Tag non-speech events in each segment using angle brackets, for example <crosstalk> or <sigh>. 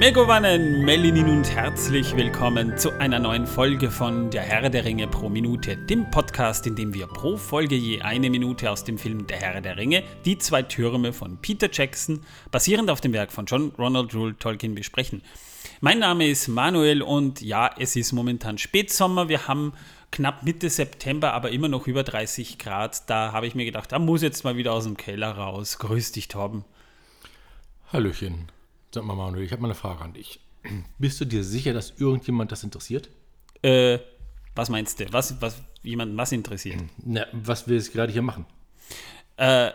Megowannen, Melinin und herzlich willkommen zu einer neuen Folge von Der Herr der Ringe pro Minute, dem Podcast, in dem wir pro Folge je eine Minute aus dem Film Der Herr der Ringe, die zwei Türme von Peter Jackson, basierend auf dem Werk von John Ronald Rule Tolkien, besprechen. Mein Name ist Manuel und ja, es ist momentan Spätsommer. Wir haben knapp Mitte September, aber immer noch über 30 Grad. Da habe ich mir gedacht, da muss jetzt mal wieder aus dem Keller raus. Grüß dich, Torben. Hallöchen. Sag mal, Manuel, ich habe mal eine Frage an dich. <clears throat> Bist du dir sicher, dass irgendjemand das interessiert? Äh, was meinst du? Was, was jemanden was interessiert? <clears throat> Na, was wir jetzt gerade hier machen. Äh,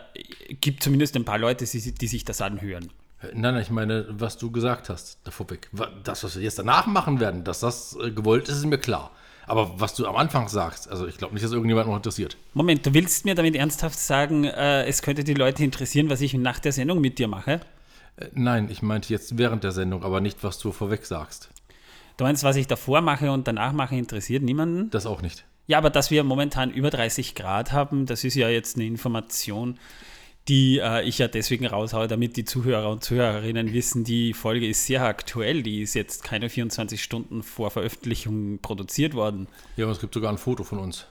gibt zumindest ein paar Leute, die, die sich das anhören. Äh, Nein, nein, ich meine, was du gesagt hast, davor weg. Das, was wir jetzt danach machen werden, dass das äh, gewollt ist, ist mir klar. Aber was du am Anfang sagst, also ich glaube nicht, dass irgendjemand noch interessiert. Moment, du willst mir damit ernsthaft sagen, äh, es könnte die Leute interessieren, was ich nach der Sendung mit dir mache? Äh, Nein, ich meinte jetzt während der Sendung, aber nicht, was du vorweg sagst. Du meinst, was ich davor mache und danach mache, interessiert niemanden? Das auch nicht. Ja, aber dass wir momentan über 30 Grad haben, das ist ja jetzt eine Information, die äh, ich ja deswegen raushaue, damit die Zuhörer und Zuhörerinnen wissen, die Folge ist sehr aktuell, die ist jetzt keine 24 Stunden vor Veröffentlichung produziert worden, Ja, und es gibt sogar ein Foto von uns.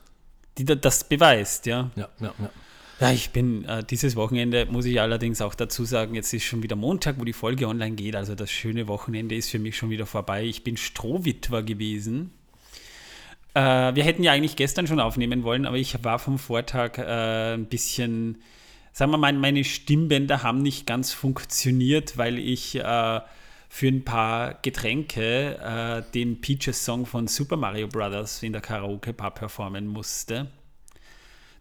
die da- das beweist, ja. Ja, ja, ja. Ja, ich bin äh, dieses Wochenende, muss ich allerdings auch dazu sagen, jetzt ist schon wieder Montag, wo die Folge online geht. Also das schöne Wochenende ist für mich schon wieder vorbei. Ich bin Strohwitwer gewesen. Äh, wir hätten ja eigentlich gestern schon aufnehmen wollen, aber ich war vom Vortag äh, ein bisschen, sagen wir mal, meine Stimmbänder haben nicht ganz funktioniert, weil ich äh, für ein paar Getränke äh, den Peaches-Song von Super Mario Brothers in der Karaoke-Bar performen musste.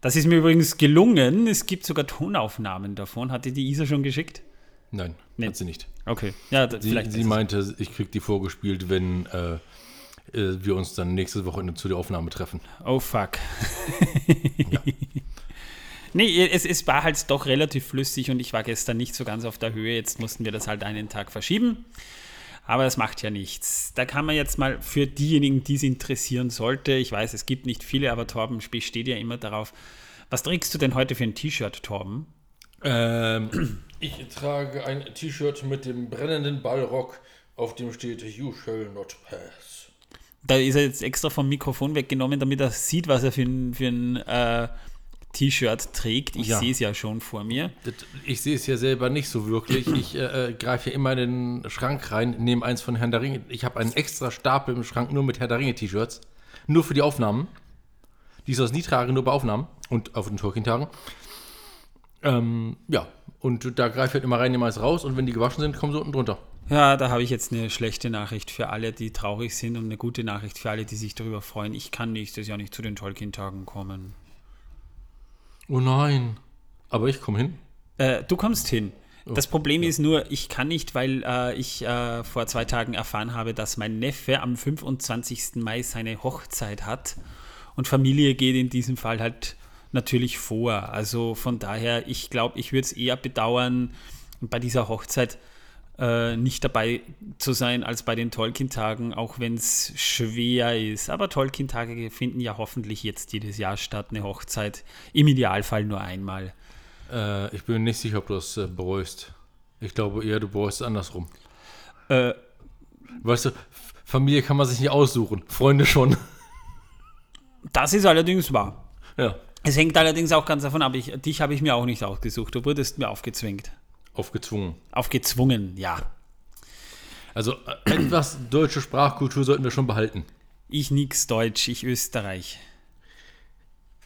Das ist mir übrigens gelungen. Es gibt sogar Tonaufnahmen davon. Hat dir die Isa schon geschickt? Nein, Nee. hat sie nicht. Okay. Ja, Sie, vielleicht. sie meinte, ich krieg die vorgespielt, wenn äh, äh, wir uns dann nächstes Wochenende zu der Aufnahme treffen. Oh fuck. <laughs> nee, es, es war halt doch relativ flüssig und ich war gestern nicht so ganz auf der Höhe. Jetzt mussten wir das halt einen Tag verschieben. Aber das macht ja nichts. Da kann man jetzt mal für diejenigen, die es interessieren sollte, ich weiß, es gibt nicht viele, aber Torben besteht ja immer darauf. Was trägst du denn heute für ein T-Shirt, Torben? Ähm, ich trage ein T-Shirt mit dem brennenden Ballrock, auf dem steht You shall not pass. Da ist er jetzt extra vom Mikrofon weggenommen, damit er sieht, was er für ein, für ein äh, T-Shirt trägt. Ich Ja. sehe es ja schon vor mir. Ich sehe es ja selber nicht so wirklich. Ich äh, äh, greife ja immer in den Schrank rein, nehme eins von Herrn der Ringe. Ich habe einen extra Stapel im Schrank nur mit Herr der Ringe T-Shirts. Nur für die Aufnahmen. Die ich sonst nie trage, nur bei Aufnahmen und auf den Tolkien-Tagen. Ähm, ja, und da greife ich halt immer rein, nehme eins raus und wenn die gewaschen sind, kommen sie unten drunter. Ja, da habe ich jetzt eine schlechte Nachricht für alle, die traurig sind und eine gute Nachricht für alle, die sich darüber freuen. Ich kann nächstes Jahr nicht zu den Tolkien-Tagen kommen. Oh nein. Aber ich komme hin. Äh, du kommst hin. Das Problem ist nur, ich kann nicht, weil äh, ich äh, vor zwei Tagen erfahren habe, dass mein Neffe am 25. Mai seine Hochzeit hat. Und Familie geht in diesem Fall halt natürlich vor. Also von daher, ich glaube, ich würde es eher bedauern, bei dieser Hochzeit äh, nicht dabei zu sein als bei den Tolkien-Tagen, auch wenn es schwer ist. Aber Tolkien-Tage finden ja hoffentlich jetzt jedes Jahr statt, eine Hochzeit. Im Idealfall nur einmal. Äh, ich bin nicht sicher, ob du das äh, bereust. Ich glaube eher, du bereust es andersrum. Äh, Weißt du, Familie kann man sich nicht aussuchen. Freunde schon. <laughs> Das ist allerdings wahr. ja. Es hängt allerdings auch ganz davon ab, ich, dich habe ich mir auch nicht ausgesucht. Du wurdest mir aufgezwingt. Aufgezwungen. Aufgezwungen, ja. Also äh, etwas deutsche Sprachkultur sollten wir schon behalten. Ich nix Deutsch, ich Österreich.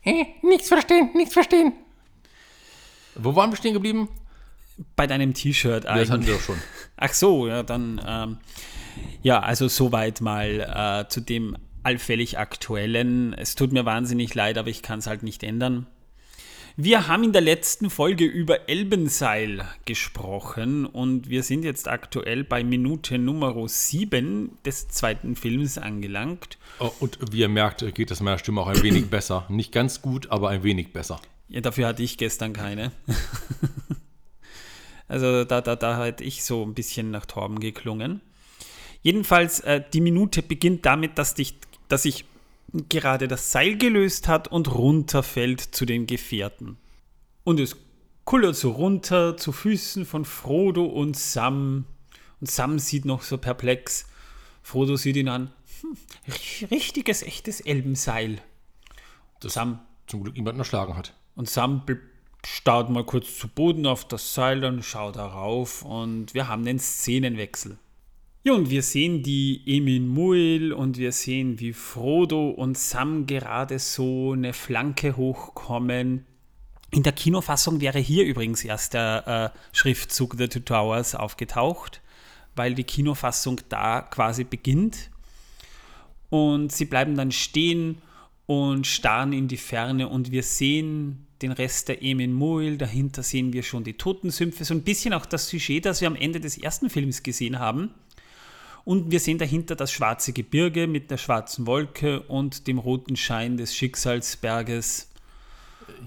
Hä? Nichts verstehen, nichts verstehen. Wo waren wir stehen geblieben? Bei deinem T-Shirt Ja, das hatten eigentlich. wir doch schon. <laughs> Ach so, ja, dann, ähm, ja, also soweit mal äh, zu dem allfällig aktuellen. Es tut mir wahnsinnig leid, aber ich kann es halt nicht ändern. Wir haben in der letzten Folge über Elbenseil gesprochen und wir sind jetzt aktuell bei Minute Nummer 7 des zweiten Films angelangt. Oh, und wie ihr merkt, geht das meiner Stimme auch ein wenig <clears throat> besser. Nicht ganz gut, aber ein wenig besser. Ja, dafür hatte ich gestern keine. <laughs> also da, da, da hatte ich so ein bisschen nach Torben geklungen. Jedenfalls, äh, die Minute beginnt damit, dass, dich, dass sich gerade das Seil gelöst hat und runterfällt zu den Gefährten. Und es kullert so runter zu Füßen von Frodo und Sam. Und Sam sieht noch so perplex. Frodo sieht ihn an. Hm, richtiges, echtes Elbenseil. Das Sam zum Glück niemanden erschlagen hat. und Sam starrt mal kurz zu Boden auf das Seil, dann schaut er rauf und wir haben den Szenenwechsel. Ja, und wir sehen die Emin Muil und wir sehen, wie Frodo und Sam gerade so eine Flanke hochkommen. In der Kinofassung wäre hier übrigens erst der äh, Schriftzug The Two Towers aufgetaucht, weil die Kinofassung da quasi beginnt. Und sie bleiben dann stehen und starren in die Ferne und wir sehen den Rest der Emin Muil. Dahinter sehen wir schon die Totensümpfe. So ein bisschen auch das Sujet, das wir am Ende des ersten Films gesehen haben. Und wir sehen dahinter das schwarze Gebirge mit der schwarzen Wolke und dem roten Schein des Schicksalsberges.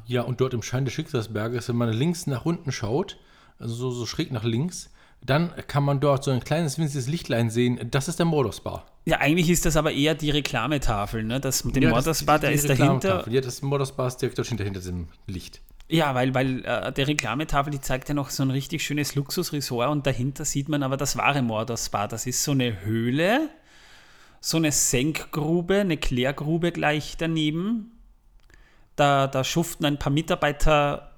Ja, und dort im Schein des Schicksalsberges, wenn man links nach unten schaut, also so, so schräg nach links, dann kann man dort so ein kleines winziges Lichtlein sehen. Das ist der Mordor-Spa. Ja, eigentlich ist das aber eher die Reklametafel. Ne? Das mit dem Ja, Mordor-Spa, der ist dahinter. Ja, das Mordor-Spa ist direkt dort hinter, hinter diesem Licht. Ja, weil, weil äh, der Reklametafel, die zeigt ja noch so ein richtig schönes Luxusresort und dahinter sieht man aber das wahre Mordor-Spa. Das ist so eine Höhle, so eine Senkgrube, eine Klärgrube gleich daneben. Da, da schuften ein paar Mitarbeiter,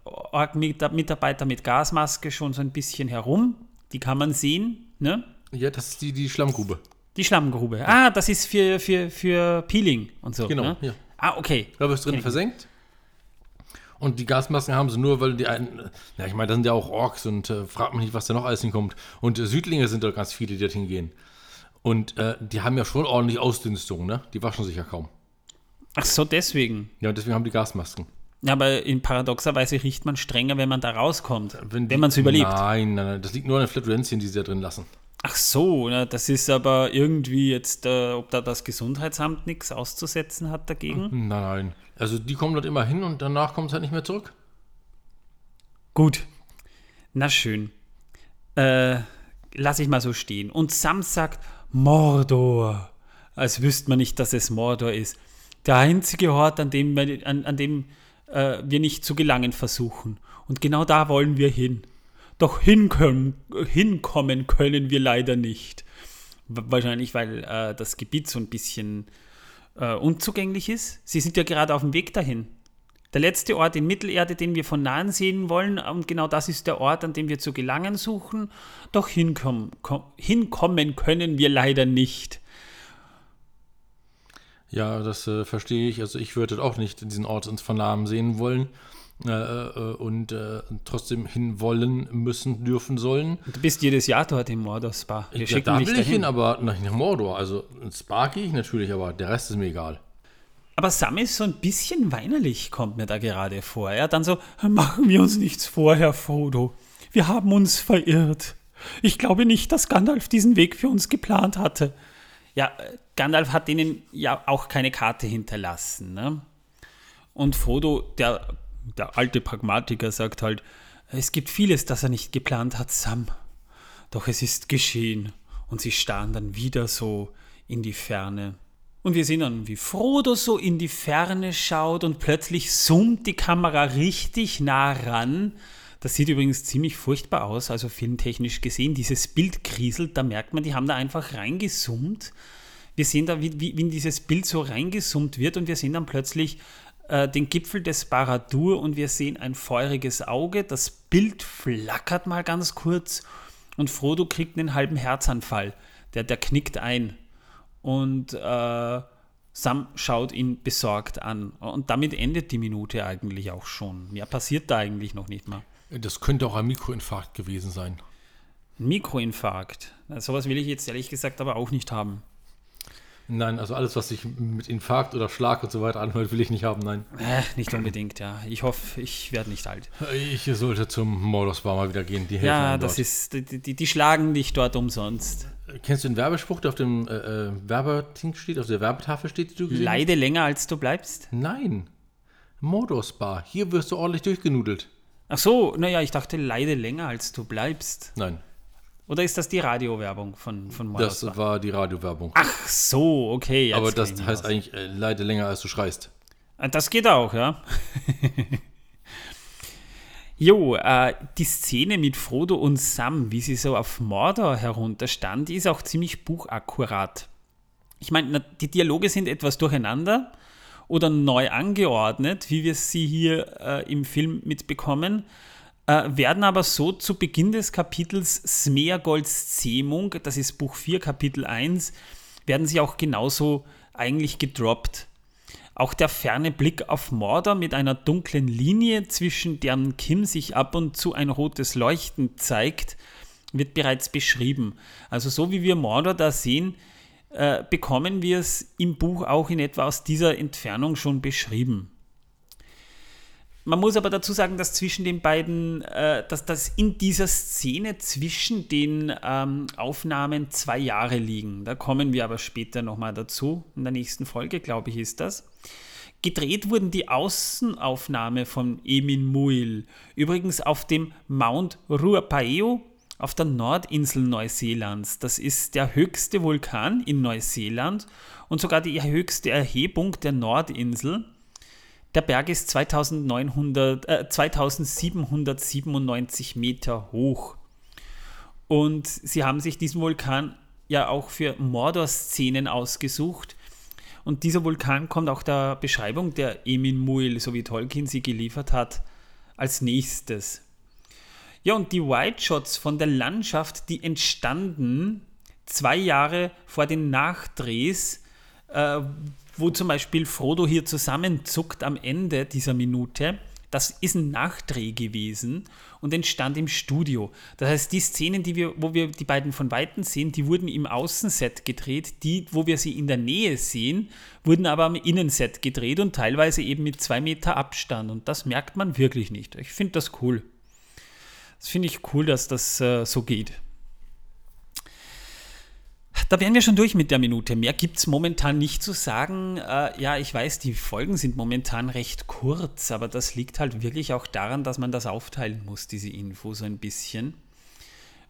Mitarbeiter mit Gasmaske schon so ein bisschen herum. Die kann man sehen, ne? Ja, das ist die, die Schlammgrube. Die Schlammgrube. Ah, das ist für, für, für Peeling und so. Genau, Ne? ja. Ah, okay. Da wirst drin versenkt. Und die Gasmasken haben sie nur, weil die einen, ja, ich meine, das sind ja auch Orks und äh, fragt mich nicht, was da noch alles hinkommt. Und äh, Südlinge sind da ganz viele, die dorthin gehen. Und äh, die haben ja schon ordentlich Ausdünstung, ne? Die waschen sich ja kaum. Ach so, deswegen. Ja, und deswegen haben die Gasmasken. Ja, aber in paradoxerweise riecht man strenger, wenn man da rauskommt. Wenn, die- man es überlebt. Nein, nein, nein, das liegt nur an den Flaturenzien, die sie da drin lassen. Ach so, na, das ist aber irgendwie jetzt, äh, ob da das Gesundheitsamt nichts auszusetzen hat dagegen. Nein, nein. Also die kommen dort immer hin und danach kommen sie halt nicht mehr zurück. Gut. Na schön. Äh, lass ich mal so stehen. Und Sam sagt Mordor. Als wüsste man nicht, dass es Mordor ist. Der einzige Ort, an dem, an, an dem äh, wir nicht zu gelangen versuchen. Und genau da wollen wir hin. Doch hinkommen, können wir leider nicht. Wa- Wahrscheinlich, weil äh, das Gebiet so ein bisschen äh, unzugänglich ist. Sie sind ja gerade auf dem Weg dahin. Der letzte Ort in Mittelerde, den wir von nahen sehen wollen, und genau das ist der Ort, an dem wir zu gelangen suchen. Doch hinkommen, kom, hinkommen können wir leider nicht. Ja, das äh, verstehe ich. Also ich würde auch nicht diesen Ort uns von Namen sehen wollen und äh, trotzdem hinwollen, müssen, dürfen sollen. Du bist jedes Jahr dort im Mordor-Spa. Wir Ja, da will ich dahin. hin, aber nach, nach Mordor. Also ins Spa gehe ich natürlich, aber der Rest ist mir egal. Aber Sam ist so ein bisschen weinerlich, kommt mir da gerade vor. Er dann so, machen wir uns nichts vor, Herr Frodo. Wir haben uns verirrt. Ich glaube nicht, dass Gandalf diesen Weg für uns geplant hatte. Ja, äh, Gandalf hat ihnen ja auch keine Karte hinterlassen. Ne? Und Frodo, der, der alte Pragmatiker, sagt halt, es gibt vieles, das er nicht geplant hat, Sam. Doch es ist geschehen. Und sie starren dann wieder so in die Ferne. Und wir sehen dann, wie Frodo so in die Ferne schaut und plötzlich zoomt die Kamera richtig nah ran. Das sieht übrigens ziemlich furchtbar aus, also filmtechnisch gesehen. Dieses Bild kriselt, da merkt man, die haben da einfach reingezoomt. Wir sehen da, wie, wie, wie in dieses Bild so reingezoomt wird und wir sehen dann plötzlich äh, den Gipfel des Baradur und wir sehen ein feuriges Auge. Das Bild flackert mal ganz kurz und Frodo kriegt einen halben Herzanfall. Der, der knickt ein und äh, Sam schaut ihn besorgt an. Und damit endet die Minute eigentlich auch schon. Mehr passiert da eigentlich noch nicht mal. Das könnte auch ein Mikroinfarkt gewesen sein. Ein Mikroinfarkt. Sowas will ich jetzt ehrlich gesagt aber auch nicht haben. Nein, also alles, was sich mit Infarkt oder Schlag und so weiter anhört, will ich nicht haben, nein. Äh, nicht unbedingt, ja. Ich hoffe, ich werde nicht alt. Ich sollte zum Mordor-Spa mal wieder gehen. Die helfen Ja, das dort. ist, die, die, die schlagen dich dort umsonst. Kennst du den Werbespruch, der auf dem äh, äh, Werbeding steht, auf der Werbetafel steht, die du gesehen? Leide länger, als du bleibst? Nein. Mordor-Spa. Hier wirst du ordentlich durchgenudelt. Ach so, naja, ich dachte, leide länger, als du bleibst. Nein, Oder ist das die Radiowerbung von, von das Mordor? war die Radiowerbung. Ach so, okay. Aber das heißt eigentlich, äh, leide länger, als du schreist. Ah, Das geht auch, ja. <laughs> Jo, äh, die Szene mit Frodo und Sam, wie sie so auf Mordor herunterstand, ist auch ziemlich buchakkurat. Ich meine, die Dialoge sind etwas durcheinander oder neu angeordnet, wie wir sie hier äh, im Film mitbekommen, äh, werden aber so zu Beginn des Kapitels Smeagolds Zähmung, das ist Buch 4, Kapitel 1, werden sie auch genauso eigentlich gedroppt. Auch der ferne Blick auf Mordor mit einer dunklen Linie, zwischen deren Kim sich ab und zu ein rotes Leuchten zeigt, wird bereits beschrieben. Also so wie wir Mordor da sehen, äh, bekommen wir es im Buch auch in etwa aus dieser Entfernung schon beschrieben. Man muss aber dazu sagen, dass zwischen den beiden, äh, dass das in dieser Szene zwischen den ähm, Aufnahmen zwei Jahre liegen. Da kommen wir aber später nochmal dazu. In der nächsten Folge, glaube ich, ist das. Gedreht wurden die Außenaufnahme von Emin Muil übrigens auf dem Mount Ruapaeo auf der Nordinsel Neuseelands. Das ist der höchste Vulkan in Neuseeland und sogar die höchste Erhebung der Nordinsel. Der Berg ist 2900, äh, 2797 Meter hoch. Und sie haben sich diesen Vulkan ja auch für Mordor-Szenen ausgesucht. Und dieser Vulkan kommt auch der Beschreibung der Emin Muil, so wie Tolkien sie geliefert hat, als nächstes. Ja, und die White Shots von der Landschaft, die entstanden zwei Jahre vor den Nachdrehs, äh, wo zum Beispiel Frodo hier zusammenzuckt am Ende dieser Minute, das ist ein Nachdreh gewesen und entstand im Studio. Das heißt, die Szenen, die wir, wo wir die beiden von Weitem sehen, die wurden im Außenset gedreht. Die, wo wir sie in der Nähe sehen, wurden aber am Innenset gedreht und teilweise eben mit zwei Meter Abstand. Und das merkt man wirklich nicht. Ich finde das cool. Das finde ich cool, dass das äh, so geht. Da wären wir schon durch mit der Minute. Mehr gibt es momentan nicht zu sagen. Äh, ja, ich weiß, die Folgen sind momentan recht kurz, aber das liegt halt wirklich auch daran, dass man das aufteilen muss, diese Info so ein bisschen.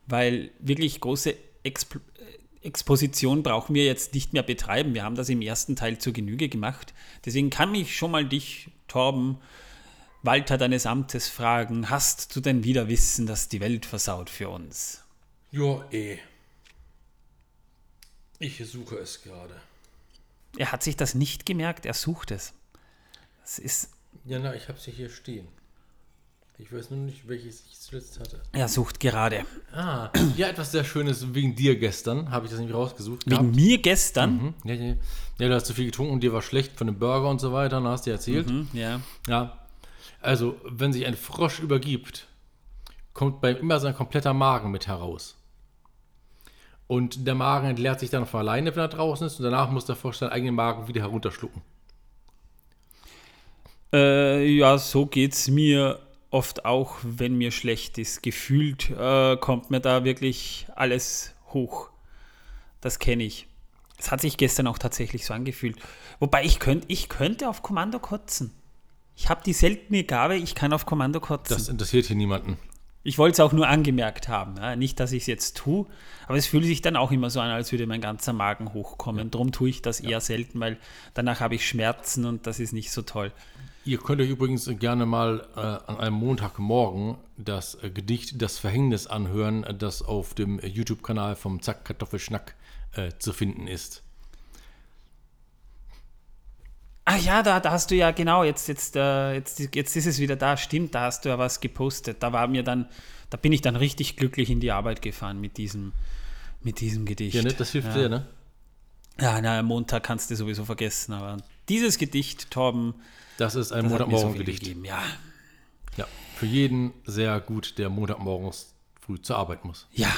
Weil wirklich große Exp Exposition brauchen wir jetzt nicht mehr betreiben. Wir haben das im ersten Teil zur Genüge gemacht. Deswegen kann mich schon mal dich, Torben, Walter deines Amtes fragen, hast du denn wieder Wissen, das die Welt versaut für uns? Jo, eh. Ich suche es gerade. Er hat sich das nicht gemerkt, er sucht es. Das ist. Ja, na, ich habe sie hier stehen. Ich weiß nur nicht, welches ich zuletzt hatte. Er sucht gerade. Ah, ja, etwas sehr Schönes wegen dir gestern, habe ich das nämlich rausgesucht. Wegen gehabt. mir gestern? Mhm. Ja, ja, ja, du hast zu viel getrunken und dir war schlecht von dem Burger und so weiter, dann hast du erzählt. Mhm, ja. Ja. Also, wenn sich ein Frosch übergibt, kommt bei ihm immer sein kompletter Magen mit heraus. Und der Magen entleert sich dann von alleine, wenn er draußen ist, und danach muss der Frosch seinen eigenen Magen wieder herunterschlucken. Äh, ja, so geht es mir oft auch, wenn mir schlecht ist. Gefühlt äh, kommt mir da wirklich alles hoch. Das kenne ich. Es hat sich gestern auch tatsächlich so angefühlt. Wobei ich, könnt, ich könnte auf Kommando kotzen. Ich habe die seltene Gabe, ich kann auf Kommando kotzen. Das interessiert hier niemanden. Ich wollte es auch nur angemerkt haben. Ja? Nicht, dass ich es jetzt tue, aber es fühlt sich dann auch immer so an, als würde mein ganzer Magen hochkommen. Darum tue ich das eher selten, weil danach habe ich Schmerzen und das ist nicht so toll. Ihr könnt euch übrigens gerne mal äh, an einem Montagmorgen das äh, Gedicht Das Verhängnis anhören, das auf dem YouTube-Kanal vom Zack Kartoffelschnack äh, zu finden ist. Ach ja, da, da hast du ja genau, jetzt, jetzt, äh, jetzt, jetzt ist es wieder da, stimmt, da hast du ja was gepostet. Da war mir dann, da bin ich dann richtig glücklich in die Arbeit gefahren mit diesem, mit diesem Gedicht. Ja, ne, das hilft ja. sehr, ne? Ja, na, am Montag kannst du sowieso vergessen, aber dieses Gedicht, Torben. Das ist ein Montagmorgen-Gedicht. So ja. Ja, für jeden sehr gut, der Montagmorgens früh zur Arbeit muss. Ja.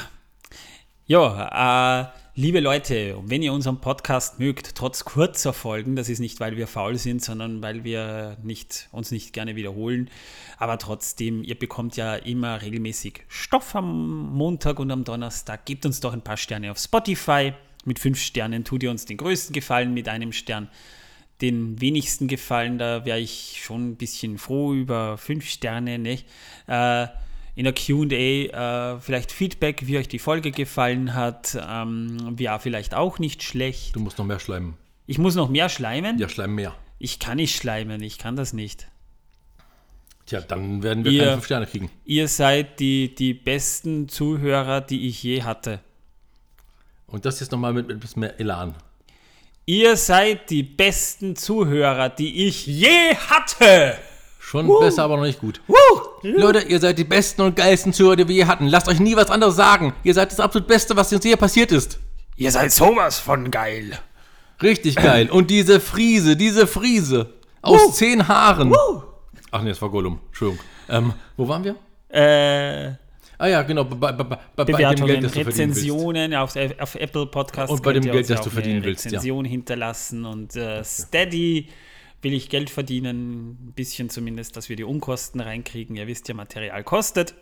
Ja, äh, Liebe Leute, wenn ihr unseren Podcast mögt, trotz kurzer Folgen, das ist nicht, weil wir faul sind, sondern weil wir nicht, uns nicht gerne wiederholen, aber trotzdem, ihr bekommt ja immer regelmäßig Stoff am Montag und am Donnerstag. Gebt uns doch ein paar Sterne auf Spotify. Mit fünf Sternen tut ihr uns den größten Gefallen, mit einem Stern den wenigsten Gefallen. Da wäre ich schon ein bisschen froh über fünf Sterne. Ne? Äh, in der QA äh, vielleicht Feedback, wie euch die Folge gefallen hat. Ähm, ja, vielleicht auch nicht schlecht. Du musst noch mehr schleimen. Ich muss noch mehr schleimen? Ja, schleimen mehr. Ich kann nicht schleimen, ich kann das nicht. Tja, dann werden wir Ihr- keine 5 Sterne kriegen. Ihr seid die, die besten Zuhörer, die ich je hatte. Und das jetzt nochmal mit, mit ein bisschen mehr Elan. Ihr seid die besten Zuhörer, die ich je hatte. Schon besser, aber noch nicht gut. Leute, ihr seid die besten und geilsten Zuhörer, die wir je hatten. Lasst euch nie was anderes sagen. Ihr seid das absolut Beste, was uns je passiert ist. Ihr seid sowas von geil. Richtig geil. Und diese Friese, diese Friese aus zehn Haaren. Ach nee, das war Gollum. Entschuldigung. Ähm, wo waren wir? Äh, Ah ja, genau, bei, bei, bei, Bewertungen, Geld, das du verdienen willst. Rezensionen auf, auf Apple Podcasts. Und bei dem Geld, das du verdienen willst, ja. Rezension hinterlassen und äh, Steady will ich Geld verdienen, ein bisschen zumindest, dass wir die Unkosten reinkriegen. Ihr wisst ja, Material kostet.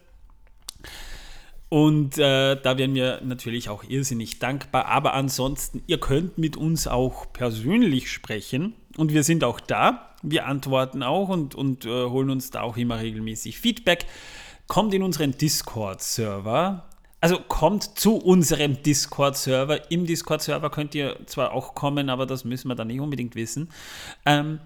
Und äh, da wären wir natürlich auch irrsinnig dankbar. Aber ansonsten, ihr könnt mit uns auch persönlich sprechen. Und wir sind auch da. Wir antworten auch und, und äh, holen uns da auch immer regelmäßig Feedback. Kommt in unseren Discord-Server. Also kommt zu unserem Discord-Server. Im Discord-Server könnt ihr zwar auch kommen, aber das müssen wir dann nicht unbedingt wissen. Ähm,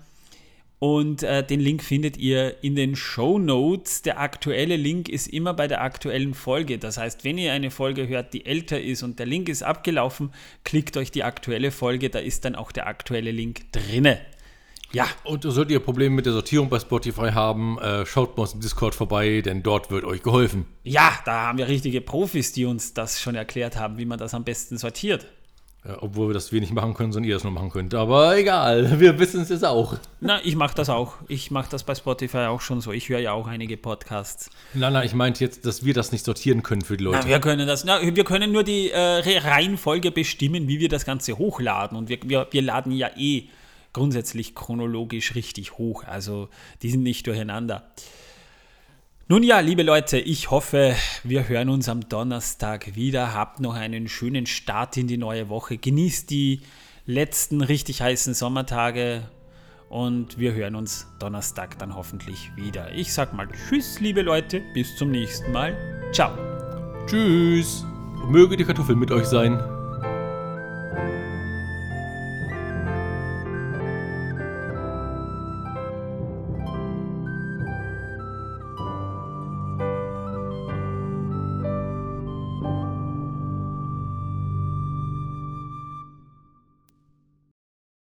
und äh, den Link findet ihr in den Show Notes. Der aktuelle Link ist immer bei der aktuellen Folge. Das heißt, wenn ihr eine Folge hört, die älter ist und der Link ist abgelaufen, klickt euch die aktuelle Folge, da ist dann auch der aktuelle Link drinne. Ja, Und solltet ihr Probleme mit der Sortierung bei Spotify haben, äh, schaut bei uns im Discord vorbei, denn dort wird euch geholfen. ja, da haben wir richtige Profis, die uns das schon erklärt haben, wie man das am besten sortiert. Ja, obwohl wir das wir nicht machen können, sondern ihr das nur machen könnt. Aber egal, <laughs> wir wissen es jetzt auch. Na, ich mache das auch. Ich mache das bei Spotify auch schon so. Ich höre ja auch einige Podcasts. Nein, nein, ich meinte jetzt, dass wir das nicht sortieren können für die Leute. Na, wir können das, na, wir können nur die äh, Re- Reihenfolge bestimmen, wie wir das Ganze hochladen. Und wir, wir, wir laden ja eh grundsätzlich chronologisch richtig hoch. Also die sind nicht durcheinander. Nun ja, liebe Leute, ich hoffe, wir hören uns am Donnerstag wieder. Habt noch einen schönen Start in die neue Woche. Genießt die letzten richtig heißen Sommertage. Und wir hören uns Donnerstag dann hoffentlich wieder. Ich sag mal Tschüss, liebe Leute. Bis zum nächsten Mal. Ciao. Tschüss. Möge die Kartoffel mit euch sein.